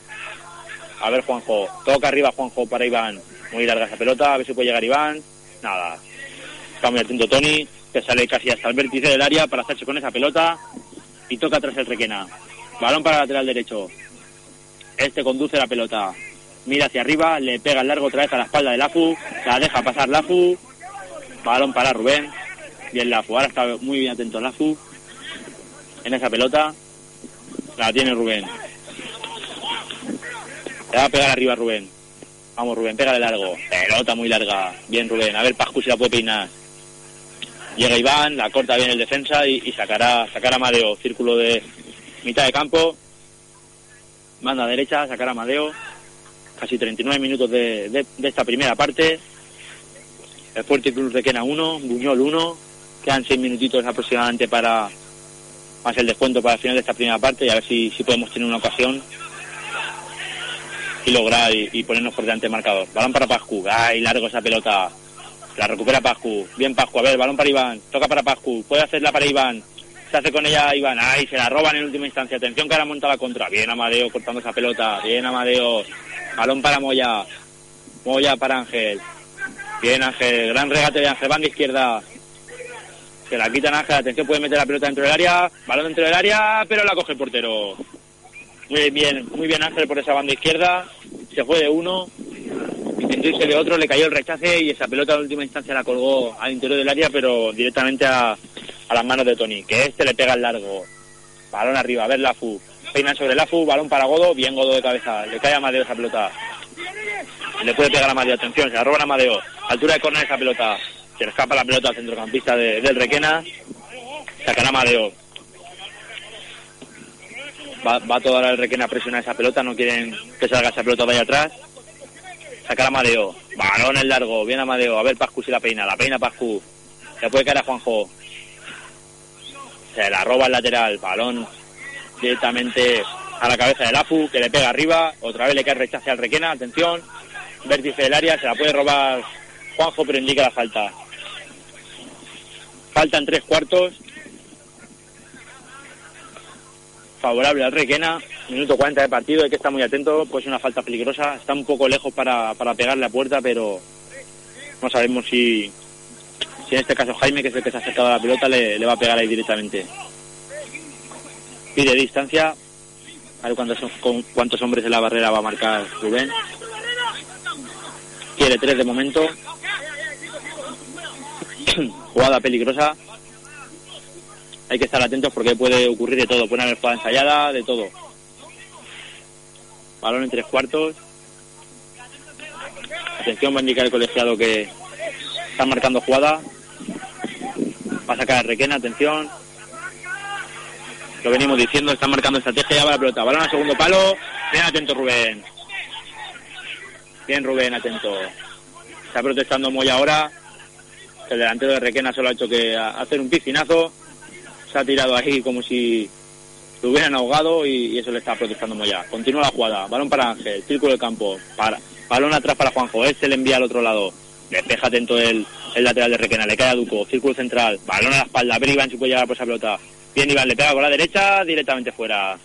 A ver, Juanjo. Toca arriba, Juanjo, para Iván. Muy larga esa pelota. A ver si puede llegar Iván. Nada. Está muy atento Tony, que sale casi hasta el vértice del área para hacerse con esa pelota. Y toca atrás el Requena. Balón para el lateral derecho. Este conduce la pelota. Mira hacia arriba, le pega el largo otra vez a la espalda de Lafu. La deja pasar Lafu. Balón para Rubén. Bien Lafu, ahora está muy bien atento Lafu en esa pelota. La tiene Rubén. Le va a pegar arriba Rubén. Vamos Rubén, pega de largo. Pelota muy larga. Bien Rubén, a ver Pascu si la puede peinar. Llega Iván, la corta bien el defensa y, y sacará, sacará Madeo. Círculo de mitad de campo. Manda a derecha, sacará Madeo. Casi 39 minutos de, de- esta primera parte. Fuerte Cruz de Quena 1, Buñol 1. Quedan 6 minutitos aproximadamente para más el descuento para el final de esta primera parte y a ver si, podemos tener una ocasión y lograr y, ponernos por delante del marcador. Balón para Pascu. Ay, largo esa pelota. La recupera Pascu. Bien Pascu. A ver, balón para Iván. Toca para Pascu. Puede hacerla para Iván. Se hace con ella Iván. Ay, se la roban en última instancia. Atención que ahora monta la contra. Bien Amadeo cortando esa pelota. Bien Amadeo. Balón para Moya. Moya para Ángel. Bien Ángel. Gran regate de Ángel. Banda izquierda. Se la quitan Ángel. Atención, puede meter la pelota dentro del área. Balón dentro del área, pero la coge el portero. Muy bien, muy bien Ángel por esa banda izquierda. Se fue de uno. Intentó irse de otro, le cayó el rechace y esa pelota en última instancia la colgó al interior del área, pero directamente a, las manos de Tony. Que este le pega el largo. Balón arriba, a ver Lafu. Peina sobre Lafu, balón para Godo, bien Godo de cabeza. Le cae a Amadeo esa pelota. Le puede pegar a Amadeo, atención, se la roban a Amadeo. Altura de córner esa pelota. Se le escapa la pelota al centrocampista de- del Requena. Sacará a Amadeo. Va, va toda el Requena a presionar esa pelota, no quieren que salga esa pelota ahí atrás. Sacar a Amadeo. Balón en largo, bien Amadeo. A ver Pascu si la peina, la peina Pascu. Le puede caer a Juanjo. Se la roba el lateral, balón directamente a la cabeza del Afu, que le pega arriba. Otra vez le cae el rechace al Requena, atención. Vértice del área, se la puede robar Juanjo, pero indica la falta. Faltan tres cuartos. Favorable al Requena. Minuto 40 de partido, hay que estar muy atento, pues una falta peligrosa. Está un poco lejos para, para pegarle a puerta, pero no sabemos si, si en este caso Jaime, que es el que se ha acercado a la pelota, le, va a pegar ahí directamente. Pide distancia. A ver cuántos, con cuántos hombres en la barrera va a marcar Rubén. Quiere tres de momento. Jugada peligrosa. Hay que estar atentos porque puede ocurrir de todo. Puede haber jugada ensayada, de todo. Balón en tres cuartos. Atención, va a indicar el colegiado que está marcando jugada. Va a sacar a Requena, atención. Lo venimos diciendo, está marcando estrategia, ya va la pelota. Balón al segundo palo. Bien atento Rubén. Bien Rubén, atento. Está protestando Moya ahora. El delantero de Requena solo ha hecho que hacer un piscinazo. Se ha tirado ahí como si lo hubieran ahogado y, eso le está protestando Moya. Continúa la jugada, balón para Ángel, círculo de campo, para, balón atrás para Juanjo, este le envía al otro lado, despeja atento el, el lateral de Requena, le cae a Duco, círculo central, balón a la espalda, ver Iván si puede llegar por esa pelota. Bien Iván, le pega con la derecha, directamente fuera.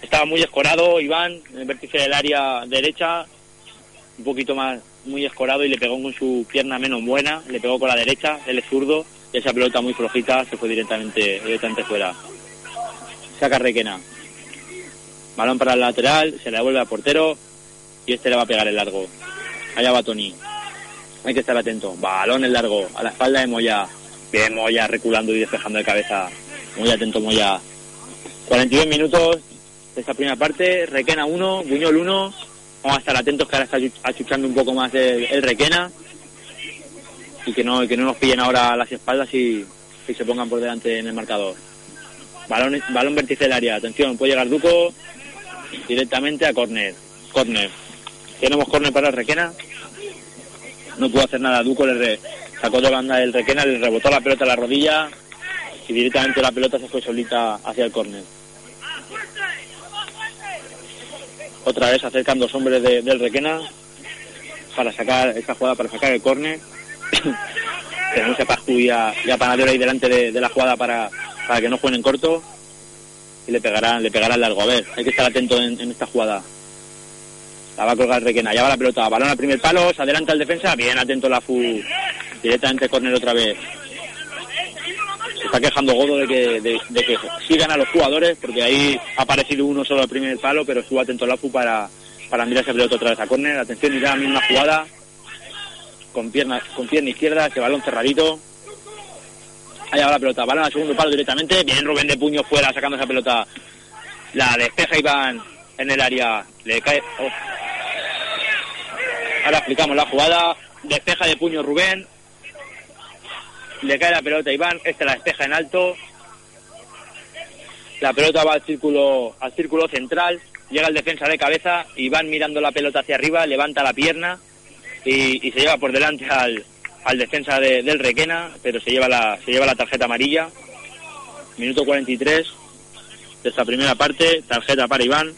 Estaba muy escorado Iván, en el vértice del área derecha, un poquito más, muy escorado y le pegó con su pierna menos buena, le pegó con la derecha, él es zurdo, y esa pelota muy flojita se fue directamente, directamente fuera. Saca Requena. Balón para el lateral, se le devuelve al portero y este le va a pegar el largo. Allá va Tony. Hay que estar atento. Balón el largo, a la espalda de Moya. Bien Moya reculando y despejando de cabeza. Muy atento Moya. 42 minutos de esta primera parte. Requena 1, Buñol 1. Vamos a estar atentos que ahora está achu- achuchando un poco más el, Requena. Y que no, que no nos pillen ahora las espaldas y, se pongan por delante en el marcador. Balón, balón vértice del área. Atención, puede llegar Duco directamente a córner. Córner. Tenemos córner para el Requena. No pudo hacer nada. Duco le re- sacó de banda el Requena, le rebotó la pelota a la rodilla y directamente la pelota se fue solita hacia el córner. Otra vez acercan dos hombres de- del Requena para sacar esta jugada, para sacar el córner. Tenemos a Pascu y a, y Panadero ahí delante de, la jugada para, para que no jueguen en corto y le pegarán, le pegarán largo. A ver, hay que estar atento en, en esta jugada. La va a colgar Requena, ya va la pelota, balón al primer palo, se adelanta el defensa, bien atento la FU, directamente córner otra vez. Está quejando Godo de que, de, que sigan a los jugadores, porque ahí ha aparecido uno solo al primer palo, pero estuvo atento la FU para, para mirar esa pelota otra vez a córner. Atención, y la misma jugada, con pierna, con pierna izquierda, ese balón cerradito. Ahí va la pelota, balón al segundo palo directamente, bien Rubén de puño fuera sacando esa pelota. La despeja Iván en el área, le cae... oh. Ahora explicamos la jugada, despeja de puño Rubén, le cae la pelota a Iván, este la despeja en alto, la pelota va al círculo, al círculo central, llega el defensa de cabeza, Iván mirando la pelota hacia arriba, levanta la pierna y, y se lleva por delante al, al defensa de- del Requena, pero se lleva la, se lleva la tarjeta amarilla. Minuto 43 de esta primera parte, tarjeta para Iván.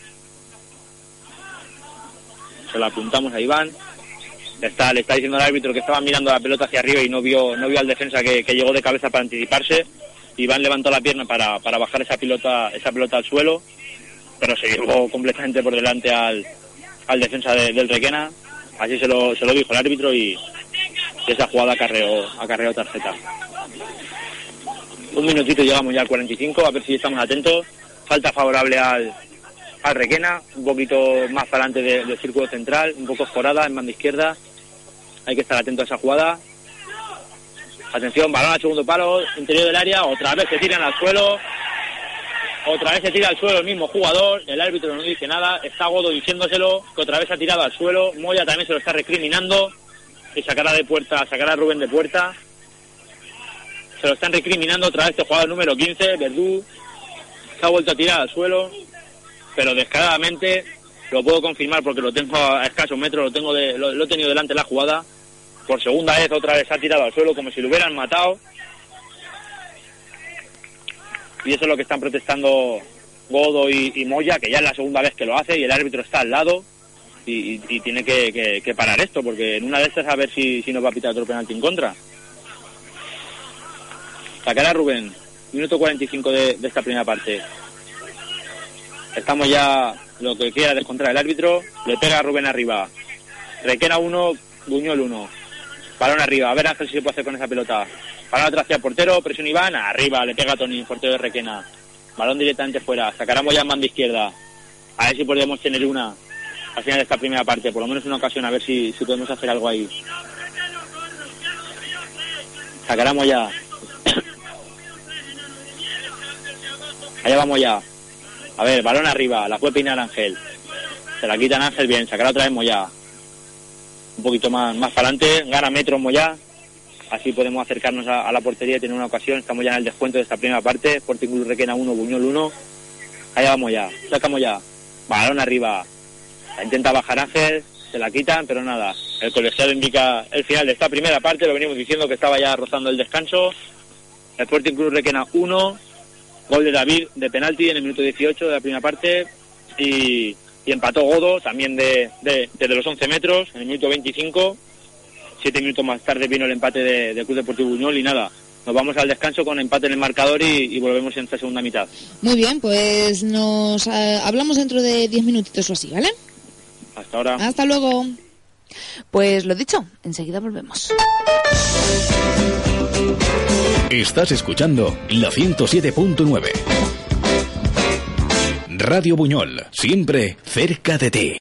Se la apuntamos a Iván. Le está, le está diciendo al árbitro que estaba mirando la pelota hacia arriba y no vio, no vio al defensa que, llegó de cabeza para anticiparse. Iván levantó la pierna para, para bajar esa pelota, esa pelota al suelo, pero se llevó completamente por delante al, al defensa de- del Requena. Así se lo, se lo dijo el árbitro y, esa jugada acarreó, acarreó tarjeta. Un minutito llegamos ya al 45, a ver si estamos atentos. Falta favorable al, al Requena, un poquito más adelante de- del círculo central, un poco escorada en banda izquierda. Hay que estar atento a esa jugada. Atención, balón al segundo palo, interior del área, otra vez se tiran al suelo. Otra vez se tira al suelo el mismo jugador, el árbitro no dice nada, está Godo diciéndoselo, que otra vez ha tirado al suelo, Moya también se lo está recriminando, y sacará de puerta, sacará a Rubén de puerta. Se lo están recriminando otra vez este jugador número 15, Verdú, se ha vuelto a tirar al suelo, pero descaradamente, lo puedo confirmar porque lo tengo a escasos metros, lo tengo lo, lo he tenido delante de la jugada, por segunda vez otra vez ha tirado al suelo como si lo hubieran matado. Y eso es lo que están protestando Godo y, Moya, que ya es la segunda vez que lo hace y el árbitro está al lado y, tiene que, parar esto, porque en una de estas a ver si, nos va a pitar otro penalti en contra. Sacará Rubén, minuto 45 de, de esta primera parte. Estamos ya lo que quiera descontar el árbitro, le pega a Rubén arriba. Requena uno, Buñol uno. Balón arriba, a ver Ángel si se puede hacer con esa pelota. Balón atrás hacia portero, presión Iván, arriba, le pega a Tony, portero de Requena. Balón directamente fuera, sacaremos ya en banda izquierda. A ver si podemos tener una al final de esta primera parte, por lo menos una ocasión, a ver si, si podemos hacer algo ahí. Sacaremos ya. Allá vamos ya. A ver, balón arriba, la puede peinar Ángel. Se la quitan Ángel bien, sacará otra vez Moya. Un poquito más, más para adelante, gana metro Moya. Así podemos acercarnos a, la portería y tener una ocasión. Estamos ya en el descuento de esta primera parte. Sporting Club Requena 1, Buñol 1. Allá vamos ya, sacamos ya. Balón arriba. Intenta bajar Ángel, se la quitan, pero nada. El colegiado indica el final de esta primera parte. Lo venimos diciendo que estaba ya rozando el descanso. Sporting Club Requena 1, gol de David de penalti en el minuto 18 de la primera parte y, y empató Godo también de, de- desde los 11 metros en el minuto 25. Siete minutos más tarde vino el empate de, de Club Deportivo Buñol y nada, nos vamos al descanso con empate en el marcador y, y volvemos en esta segunda mitad. Muy bien, pues nos eh, hablamos dentro de 10 minutitos o así, ¿vale? Hasta ahora. Hasta luego. Pues lo dicho, enseguida volvemos. Estás escuchando la 107.9. Radio Buñol, siempre cerca de ti.